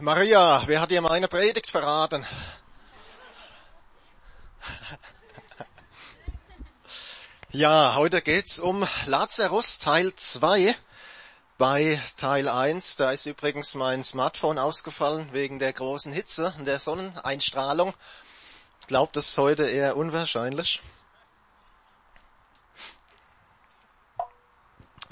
Maria, wer hat dir meine Predigt verraten? Ja, heute geht's um Lazarus Teil 2. Bei Teil 1, da ist übrigens mein Smartphone ausgefallen wegen der großen Hitze und der Sonneneinstrahlung. Das ist heute eher unwahrscheinlich.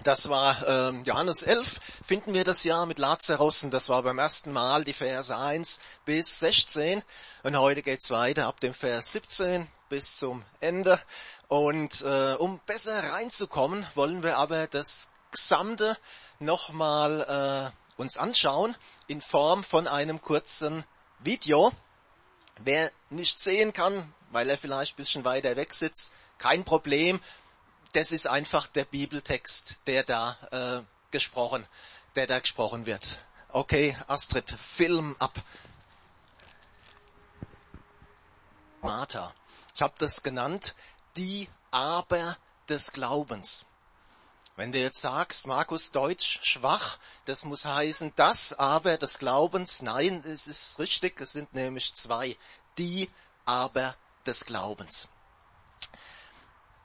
Das war ähm, Johannes 11, finden wir das Jahr mit Lazarus und das war beim ersten Mal die Verse 1 bis 16 und heute geht's weiter ab dem Vers 17 bis zum Ende. Und äh, um besser reinzukommen, wollen wir aber das Gesamte nochmal äh, uns anschauen in Form von einem kurzen Video. Wer nicht sehen kann, weil er vielleicht ein bisschen weiter weg sitzt, kein Problem das ist einfach der Bibeltext, der da äh, gesprochen, der da gesprochen wird. Okay, Astrid, Film ab. Martha. Ich habe das genannt, die Aber des Glaubens. Wenn du jetzt sagst, Markus Deutsch schwach, das muss heißen, das Aber des Glaubens. Nein, es ist richtig, es sind nämlich zwei. Die Aber des Glaubens.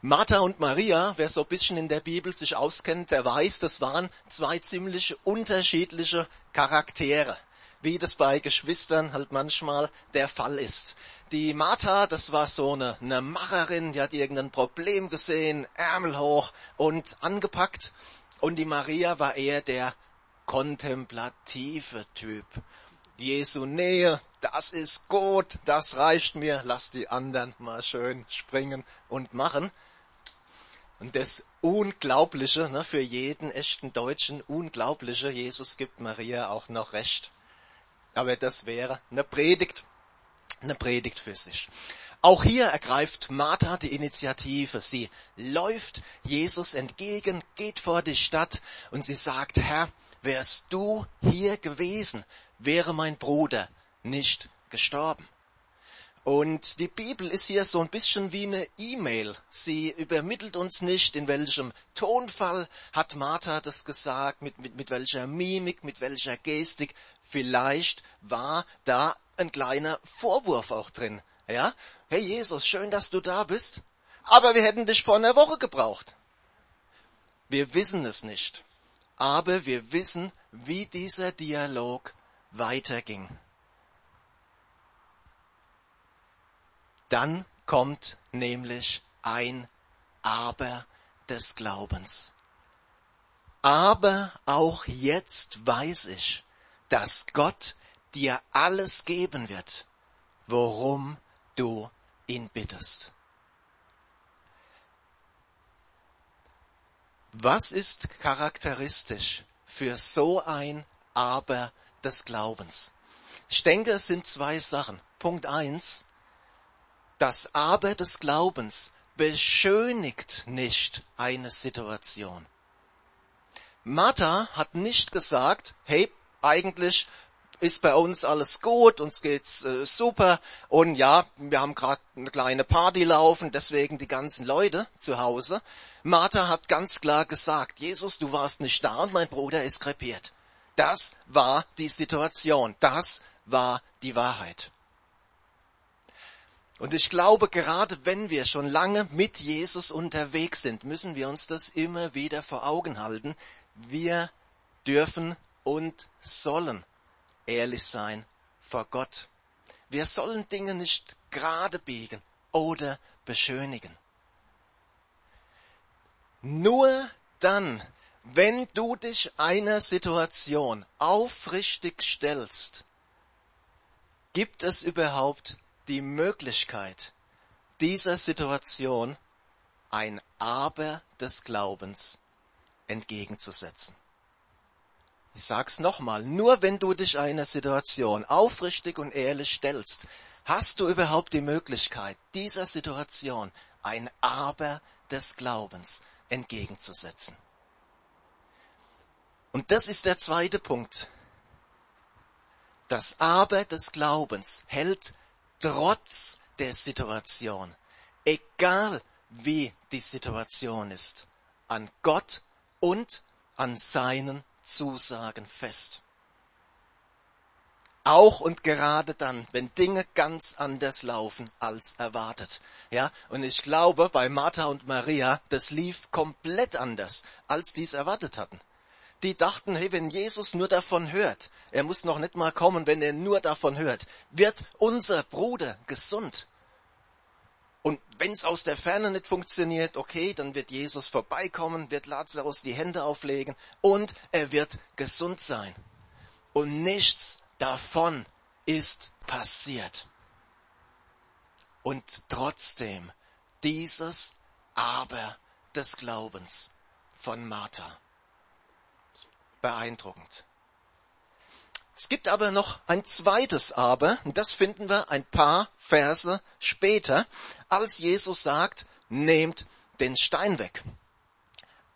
Martha und Maria, wer so ein bisschen in der Bibel sich auskennt, der weiß, das waren zwei ziemlich unterschiedliche Charaktere, wie das bei Geschwistern halt manchmal der Fall ist. Die Martha, das war so eine, eine Macherin, die hat irgendein Problem gesehen, Ärmel hoch und angepackt. Und die Maria war eher der kontemplative Typ. Jesu Nähe, das ist gut, das reicht mir, lass die anderen mal schön springen und machen. Und das Unglaubliche, ne, für jeden echten Deutschen, Unglaubliche, Jesus gibt Maria auch noch Recht. Aber das wäre eine Predigt, eine Predigt für sich. Auch hier ergreift Martha die Initiative. Sie läuft Jesus entgegen, geht vor die Stadt und sie sagt, Herr, wärst du hier gewesen, wäre mein Bruder nicht gestorben. Und die Bibel ist hier so ein bisschen wie eine E-Mail. Sie übermittelt uns nicht, in welchem Tonfall hat Martha das gesagt, mit, mit, mit welcher Mimik, mit welcher Gestik. Vielleicht war da ein kleiner Vorwurf auch drin. Ja? Hey Jesus, schön, dass du da bist. Aber wir hätten dich vor einer Woche gebraucht. Wir wissen es nicht. Aber wir wissen, wie dieser Dialog weiterging. Dann kommt nämlich ein Aber des Glaubens. Aber auch jetzt weiß ich, dass Gott dir alles geben wird, worum du ihn bittest. Was ist charakteristisch für so ein Aber des Glaubens? Ich denke, es sind zwei Sachen. Punkt eins, das Aber des Glaubens beschönigt nicht eine Situation. Martha hat nicht gesagt, hey, eigentlich ist bei uns alles gut, uns geht's äh, super und ja, wir haben gerade eine kleine Party laufen, deswegen die ganzen Leute zu Hause. Martha hat ganz klar gesagt, Jesus, du warst nicht da und mein Bruder ist krepiert. Das war die Situation, das war die Wahrheit. Und ich glaube, gerade wenn wir schon lange mit Jesus unterwegs sind, müssen wir uns das immer wieder vor Augen halten. Wir dürfen und sollen ehrlich sein vor Gott. Wir sollen Dinge nicht gerade biegen oder beschönigen. Nur dann, wenn du dich einer Situation aufrichtig stellst, gibt es überhaupt die Möglichkeit, dieser Situation ein Aber des Glaubens entgegenzusetzen. Ich sag's nochmal, nur wenn du dich einer Situation aufrichtig und ehrlich stellst, hast du überhaupt die Möglichkeit, dieser Situation ein Aber des Glaubens entgegenzusetzen. Und das ist der zweite Punkt. Das Aber des Glaubens hält trotz der Situation, egal wie die Situation ist, an Gott und an seinen Zusagen fest. Auch und gerade dann, wenn Dinge ganz anders laufen als erwartet. Ja, und ich glaube, bei Martha und Maria, das lief komplett anders, als die es erwartet hatten. Die dachten, hey, wenn Jesus nur davon hört, er muss noch nicht mal kommen, wenn er nur davon hört, wird unser Bruder gesund. Und wenn es aus der Ferne nicht funktioniert, okay, dann wird Jesus vorbeikommen, wird Lazarus die Hände auflegen und er wird gesund sein. Und nichts davon ist passiert. Und trotzdem dieses Aber des Glaubens von Martha. Beeindruckend. Es gibt aber noch ein zweites Aber, und das finden wir ein paar Verse später, als Jesus sagt, nehmt den Stein weg.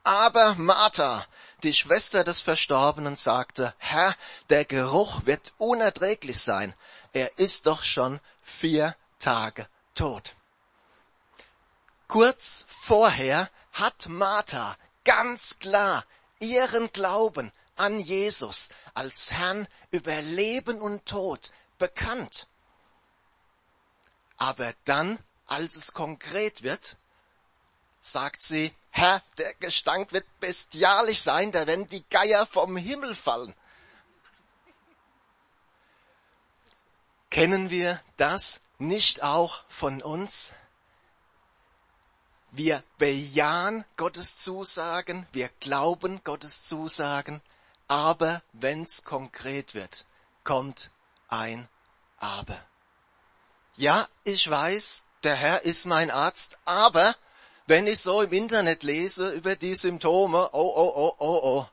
Aber Martha, die Schwester des Verstorbenen, sagte, Herr, der Geruch wird unerträglich sein. Er ist doch schon vier Tage tot. Kurz vorher hat Martha ganz klar ihren Glauben an Jesus als Herrn über Leben und Tod bekannt. Aber dann, als es konkret wird, sagt sie, Herr, der Gestank wird bestialisch sein, da werden die Geier vom Himmel fallen. Kennen wir das nicht auch von uns? Wir bejahen Gottes Zusagen, wir glauben Gottes Zusagen, aber wenn's konkret wird, kommt ein Aber. Ja, ich weiß, der Herr ist mein Arzt, aber wenn ich so im Internet lese über die Symptome, oh, oh, oh, oh, oh.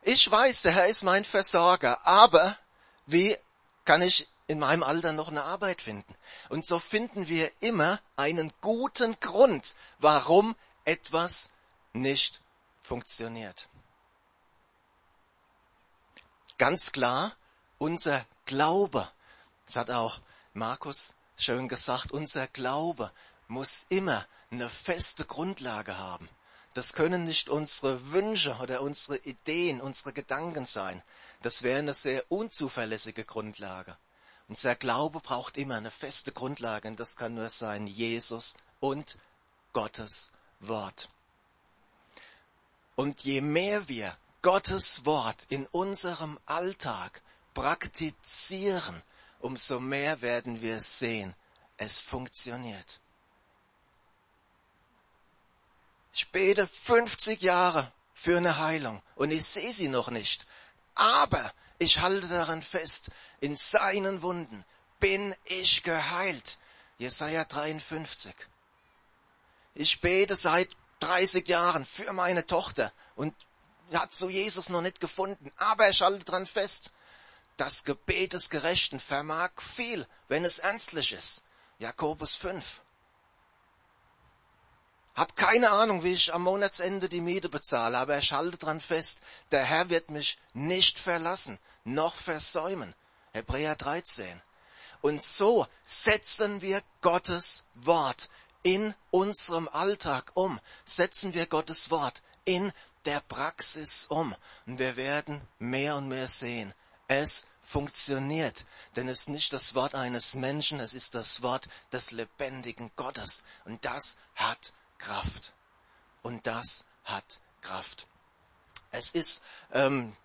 Ich weiß, der Herr ist mein Versorger, aber wie kann ich in meinem Alter noch eine Arbeit finden? Und so finden wir immer einen guten Grund, warum etwas nicht funktioniert. Ganz klar, unser Glaube, das hat auch Markus schön gesagt, unser Glaube muss immer eine feste Grundlage haben. Das können nicht unsere Wünsche oder unsere Ideen, unsere Gedanken sein. Das wäre eine sehr unzuverlässige Grundlage. Unser Glaube braucht immer eine feste Grundlage und das kann nur sein Jesus und Gottes Wort. Und je mehr wir Gottes Wort in unserem Alltag praktizieren, umso mehr werden wir sehen, es funktioniert. Ich bete 50 Jahre für eine Heilung und ich sehe sie noch nicht. Aber ich halte daran fest, in seinen Wunden bin ich geheilt. Jesaja 53. Ich bete seit 30 Jahren für meine Tochter und hat so Jesus noch nicht gefunden, aber ich halte daran fest. Das Gebet des Gerechten vermag viel, wenn es ernstlich ist. Jakobus 5. Hab keine Ahnung, wie ich am Monatsende die Miete bezahle, aber ich halte dran fest, der Herr wird mich nicht verlassen, noch versäumen. Hebräer 13. Und so setzen wir Gottes Wort in unserem Alltag um, setzen wir Gottes Wort in der Praxis um. Und wir werden mehr und mehr sehen, es funktioniert. Denn es ist nicht das Wort eines Menschen, es ist das Wort des lebendigen Gottes. Und das hat Kraft. Und das hat Kraft. Es ist ähm,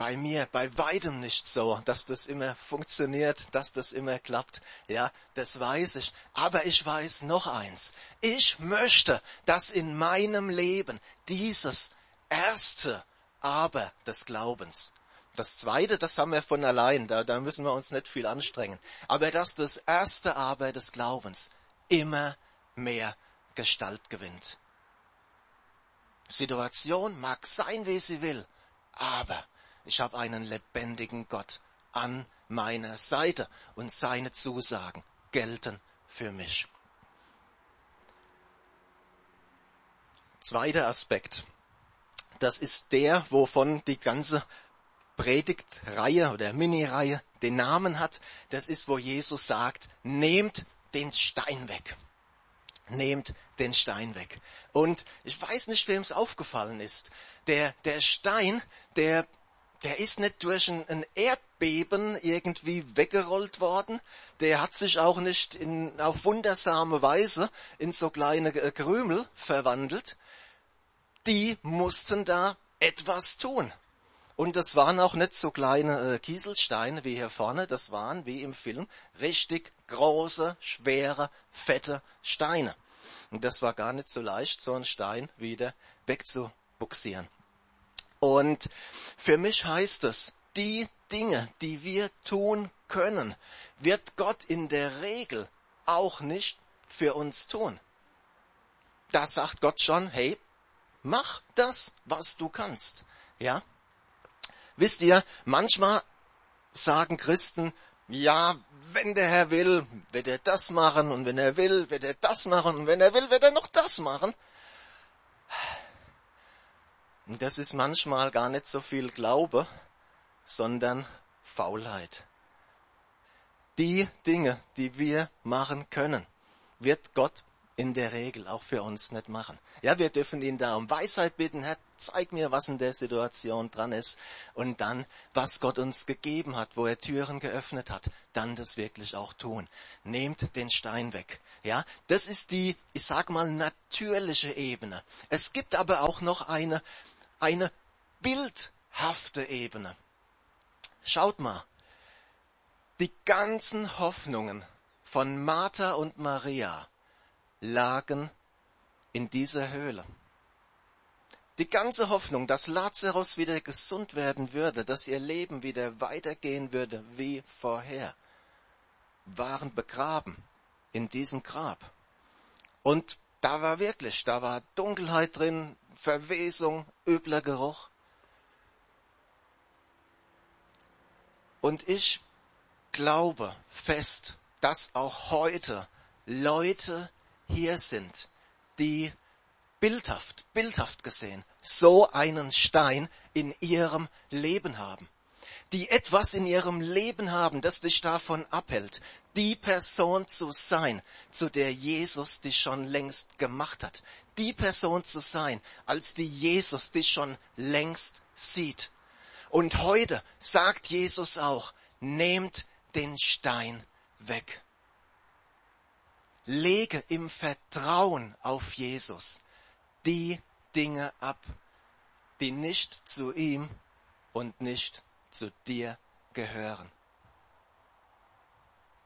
bei mir bei weitem nicht so, dass das immer funktioniert, dass das immer klappt. Ja, das weiß ich. Aber ich weiß noch eins. Ich möchte, dass in meinem Leben dieses erste Aber des Glaubens das zweite, das haben wir von allein, da, da müssen wir uns nicht viel anstrengen. Aber dass das erste Aber des Glaubens immer mehr Gestalt gewinnt. Situation mag sein, wie sie will, aber ich habe einen lebendigen Gott an meiner Seite und seine Zusagen gelten für mich. Zweiter Aspekt. Das ist der, wovon die ganze Predigtreihe oder Mini-Reihe den Namen hat. Das ist, wo Jesus sagt, nehmt den Stein weg nehmt den Stein weg. Und ich weiß nicht, wem es aufgefallen ist. Der, der Stein, der der ist nicht durch ein, Erdbeben irgendwie weggerollt worden. Der hat sich auch nicht in, auf wundersame Weise in so kleine äh, Krümel verwandelt. Die mussten da etwas tun. Und das waren auch nicht so kleine äh, Kieselsteine wie hier vorne, das waren wie im Film richtig große, schwere, fette Steine. Und das war gar nicht so leicht, so einen Stein wieder wegzubuxieren. Und für mich heißt es, die Dinge, die wir tun können, wird Gott in der Regel auch nicht für uns tun. Da sagt Gott schon, hey, mach das, was du kannst. Ja? Wisst ihr, manchmal sagen Christen, ja, wenn der Herr will, wird er das machen und wenn er will, wird er das machen und wenn er will, wird er noch das machen. Und das ist manchmal gar nicht so viel Glaube, sondern Faulheit. Die Dinge, die wir machen können, wird Gott in der Regel auch für uns nicht machen. Ja, wir dürfen ihn da um Weisheit bitten, Herr, zeig mir, was in der Situation dran ist. Und dann, was Gott uns gegeben hat, wo er Türen geöffnet hat, dann das wirklich auch tun. Nehmt den Stein weg. Ja, das ist die, ich sag mal, natürliche Ebene. Es gibt aber auch noch eine eine bildhafte Ebene. Schaut mal, die ganzen Hoffnungen von Martha und Maria lagen in dieser Höhle. Die ganze Hoffnung, dass Lazarus wieder gesund werden würde, dass ihr Leben wieder weitergehen würde wie vorher, waren begraben in diesem Grab. Und da war wirklich, da war Dunkelheit drin, Verwesung, übler Geruch. Und ich glaube fest, dass auch heute Leute hier sind, die bildhaft, bildhaft gesehen, so einen Stein in ihrem Leben haben die etwas in ihrem Leben haben, das dich davon abhält, die Person zu sein, zu der Jesus dich schon längst gemacht hat. Die Person zu sein, als die Jesus dich schon längst sieht. Und heute sagt Jesus auch, nehmt den Stein weg. Lege im Vertrauen auf Jesus die Dinge ab, die nicht zu ihm und nicht zu dir gehören.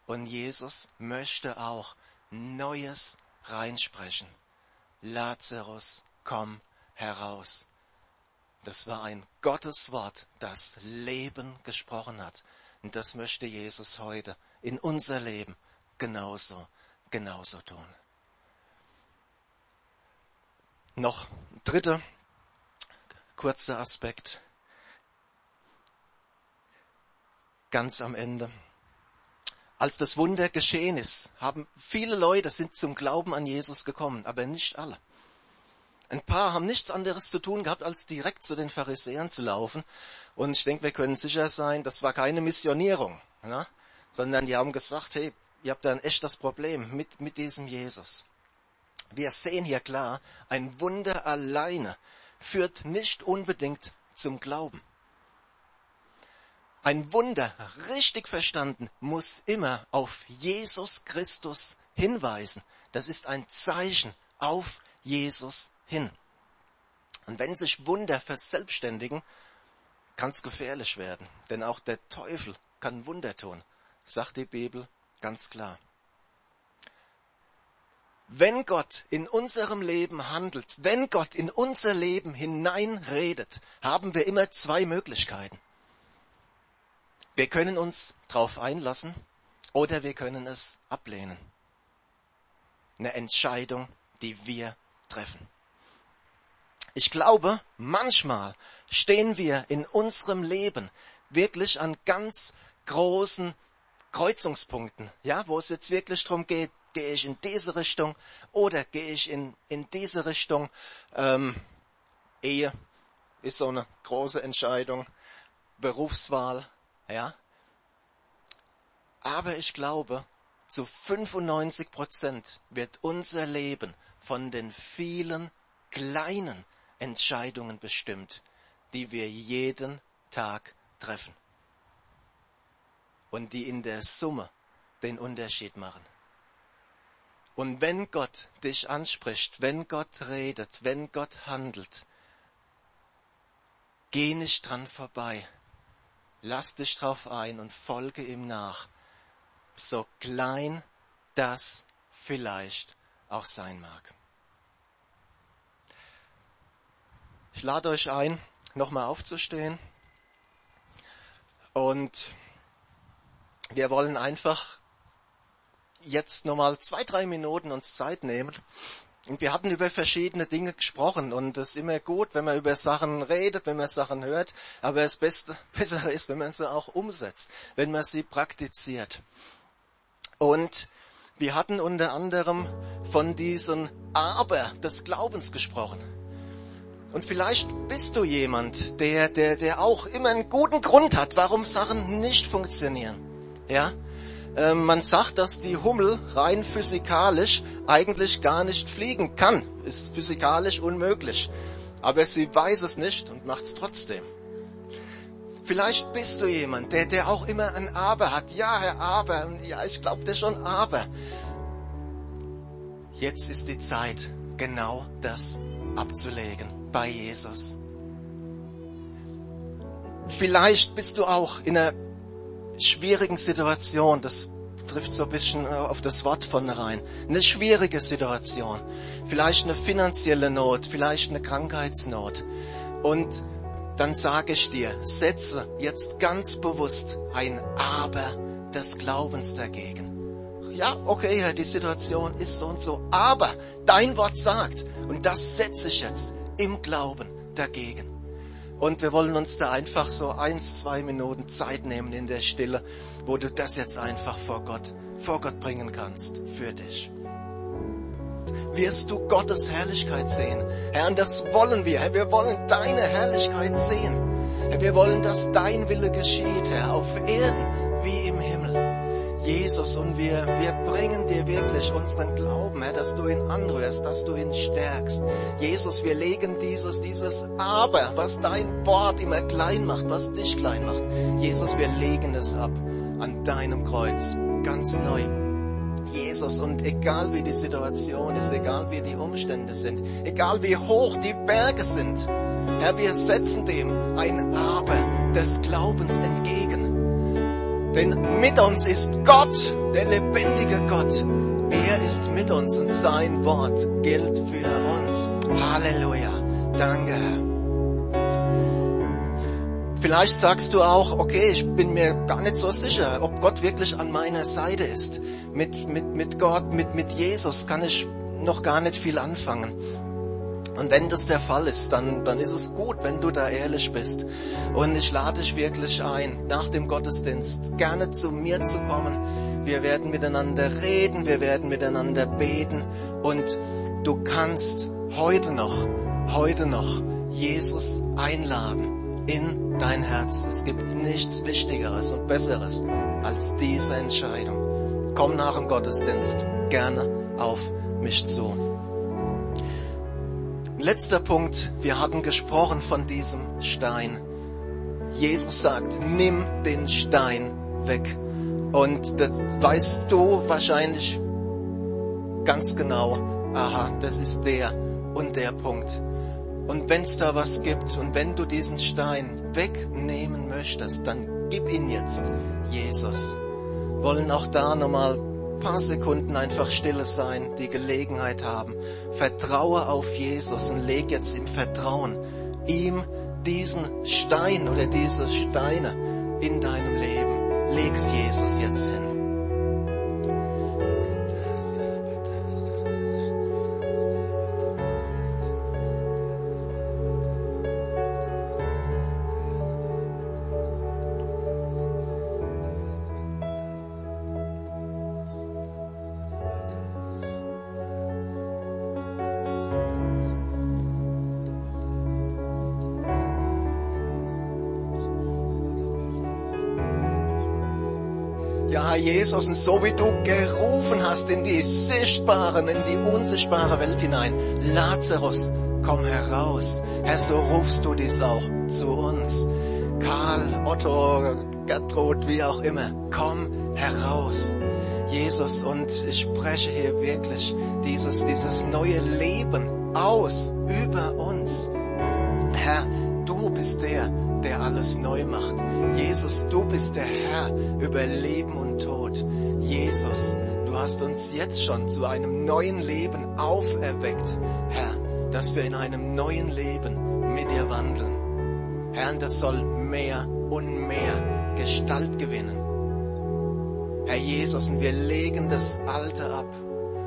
Und Jesus möchte auch Neues reinsprechen. Lazarus, komm heraus. Das war ein Gotteswort, das Leben gesprochen hat. Und das möchte Jesus heute in unser Leben genauso, genauso tun. Noch dritter kurzer Aspekt. ganz am Ende. Als das Wunder geschehen ist, haben viele Leute sind zum Glauben an Jesus gekommen, aber nicht alle. Ein paar haben nichts anderes zu tun gehabt, als direkt zu den Pharisäern zu laufen. Und ich denke, wir können sicher sein, das war keine Missionierung, ne? sondern die haben gesagt, hey, ihr habt da ein echtes Problem mit, mit diesem Jesus. Wir sehen hier klar, ein Wunder alleine führt nicht unbedingt zum Glauben. Ein Wunder, richtig verstanden, muss immer auf Jesus Christus hinweisen. Das ist ein Zeichen auf Jesus hin. Und wenn sich Wunder verselbstständigen, kann es gefährlich werden. Denn auch der Teufel kann Wunder tun, sagt die Bibel ganz klar. Wenn Gott in unserem Leben handelt, wenn Gott in unser Leben hineinredet, haben wir immer zwei Möglichkeiten. Wir können uns darauf einlassen oder wir können es ablehnen. Eine Entscheidung, die wir treffen. Ich glaube, manchmal stehen wir in unserem Leben wirklich an ganz großen Kreuzungspunkten, ja, wo es jetzt wirklich darum geht, gehe ich in diese Richtung oder gehe ich in, in diese Richtung. Ähm, Ehe ist so eine große Entscheidung, Berufswahl, ja? Aber ich glaube, zu 95 Prozent wird unser Leben von den vielen kleinen Entscheidungen bestimmt, die wir jeden Tag treffen. Und die in der Summe den Unterschied machen. Und wenn Gott dich anspricht, wenn Gott redet, wenn Gott handelt, geh nicht dran vorbei. Lass dich drauf ein und folge ihm nach, so klein das vielleicht auch sein mag. Ich lade euch ein, nochmal aufzustehen. Und wir wollen einfach jetzt nochmal zwei, drei Minuten uns Zeit nehmen. Und wir hatten über verschiedene Dinge gesprochen und es ist immer gut, wenn man über Sachen redet, wenn man Sachen hört, aber das Beste, Bessere ist, wenn man sie auch umsetzt, wenn man sie praktiziert. Und wir hatten unter anderem von diesem Aber des Glaubens gesprochen. Und vielleicht bist du jemand, der, der, der auch immer einen guten Grund hat, warum Sachen nicht funktionieren. Ja? Ähm, man sagt, dass die Hummel rein physikalisch eigentlich gar nicht fliegen kann. Ist physikalisch unmöglich. Aber sie weiß es nicht und macht es trotzdem. Vielleicht bist du jemand, der, der auch immer ein Aber hat. Ja, Herr Aber. Ja, ich glaube dir schon Aber. Jetzt ist die Zeit, genau das abzulegen bei Jesus. Vielleicht bist du auch in einer schwierigen Situation, das trifft so ein bisschen auf das Wort von rein. Eine schwierige Situation. Vielleicht eine finanzielle Not, vielleicht eine Krankheitsnot. Und dann sage ich dir, setze jetzt ganz bewusst ein Aber des Glaubens dagegen. Ja, okay, Herr, die Situation ist so und so, aber dein Wort sagt, und das setze ich jetzt, im Glauben dagegen. Und wir wollen uns da einfach so eins, zwei Minuten Zeit nehmen in der Stille, wo du das jetzt einfach vor Gott, vor Gott bringen kannst, für dich. Wirst du Gottes Herrlichkeit sehen? Herr, und das wollen wir. Herr, wir wollen deine Herrlichkeit sehen. Herr, wir wollen, dass dein Wille geschieht, Herr, auf Erden wie im Himmel. Jesus, und wir, wir bringen dir wirklich unseren Glauben, Herr, dass du ihn anrührst, dass du ihn stärkst. Jesus, wir legen dieses, dieses Aber, was dein Wort immer klein macht, was dich klein macht. Jesus, wir legen es ab an deinem Kreuz, ganz neu. Jesus, und egal wie die Situation ist, egal wie die Umstände sind, egal wie hoch die Berge sind, Herr, wir setzen dem ein Aber des Glaubens entgegen. Denn mit uns ist Gott, der lebendige Gott. Er ist mit uns und sein Wort gilt für uns. Halleluja. Danke. Vielleicht sagst du auch, okay, ich bin mir gar nicht so sicher, ob Gott wirklich an meiner Seite ist. Mit, mit, mit Gott, mit, mit Jesus kann ich noch gar nicht viel anfangen. Und wenn das der Fall ist, dann, dann ist es gut, wenn du da ehrlich bist. Und ich lade dich wirklich ein, nach dem Gottesdienst gerne zu mir zu kommen. Wir werden miteinander reden, wir werden miteinander beten und du kannst heute noch, heute noch Jesus einladen in dein Herz. Es gibt nichts Wichtigeres und Besseres als diese Entscheidung. Komm nach dem Gottesdienst gerne auf mich zu. Letzter Punkt, wir hatten gesprochen von diesem Stein. Jesus sagt, nimm den Stein weg. Und das weißt du wahrscheinlich ganz genau, aha, das ist der und der Punkt. Und wenn es da was gibt und wenn du diesen Stein wegnehmen möchtest, dann gib ihn jetzt Jesus. Wollen auch da nochmal paar Sekunden einfach stille sein, die Gelegenheit haben. Vertraue auf Jesus und leg jetzt im Vertrauen ihm diesen Stein oder diese Steine in deinem Leben. Leg's Jesus jetzt hin. Ja, Jesus, und so wie du gerufen hast in die sichtbaren, in die unsichtbare Welt hinein, Lazarus, komm heraus. Herr, so rufst du dies auch zu uns. Karl, Otto, Gertrud, wie auch immer. Komm heraus. Jesus, und ich spreche hier wirklich dieses, dieses neue Leben aus über uns. Herr, du bist der, der alles neu macht. Jesus, du bist der Herr über Leben und. Jesus, du hast uns jetzt schon zu einem neuen Leben auferweckt, Herr, dass wir in einem neuen Leben mit dir wandeln. Herr, das soll mehr und mehr Gestalt gewinnen. Herr Jesus, und wir legen das Alte ab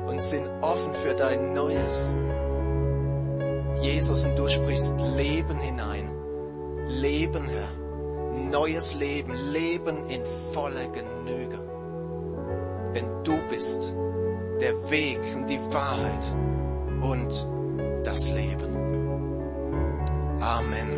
und sind offen für dein Neues. Jesus, und du sprichst Leben hinein. Leben, Herr. Neues Leben. Leben in voller Genüge. Denn du bist der Weg und die Wahrheit und das Leben. Amen.